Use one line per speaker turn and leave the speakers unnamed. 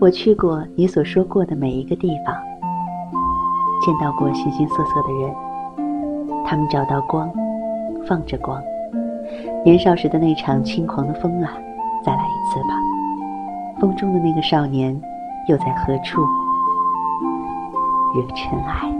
我去过你所说过的每一个地方。见到过形形色色的人他们找到光放着光。年少时的那场轻狂的风啊再来一次吧。风中的那个少年又在何处？惹尘埃。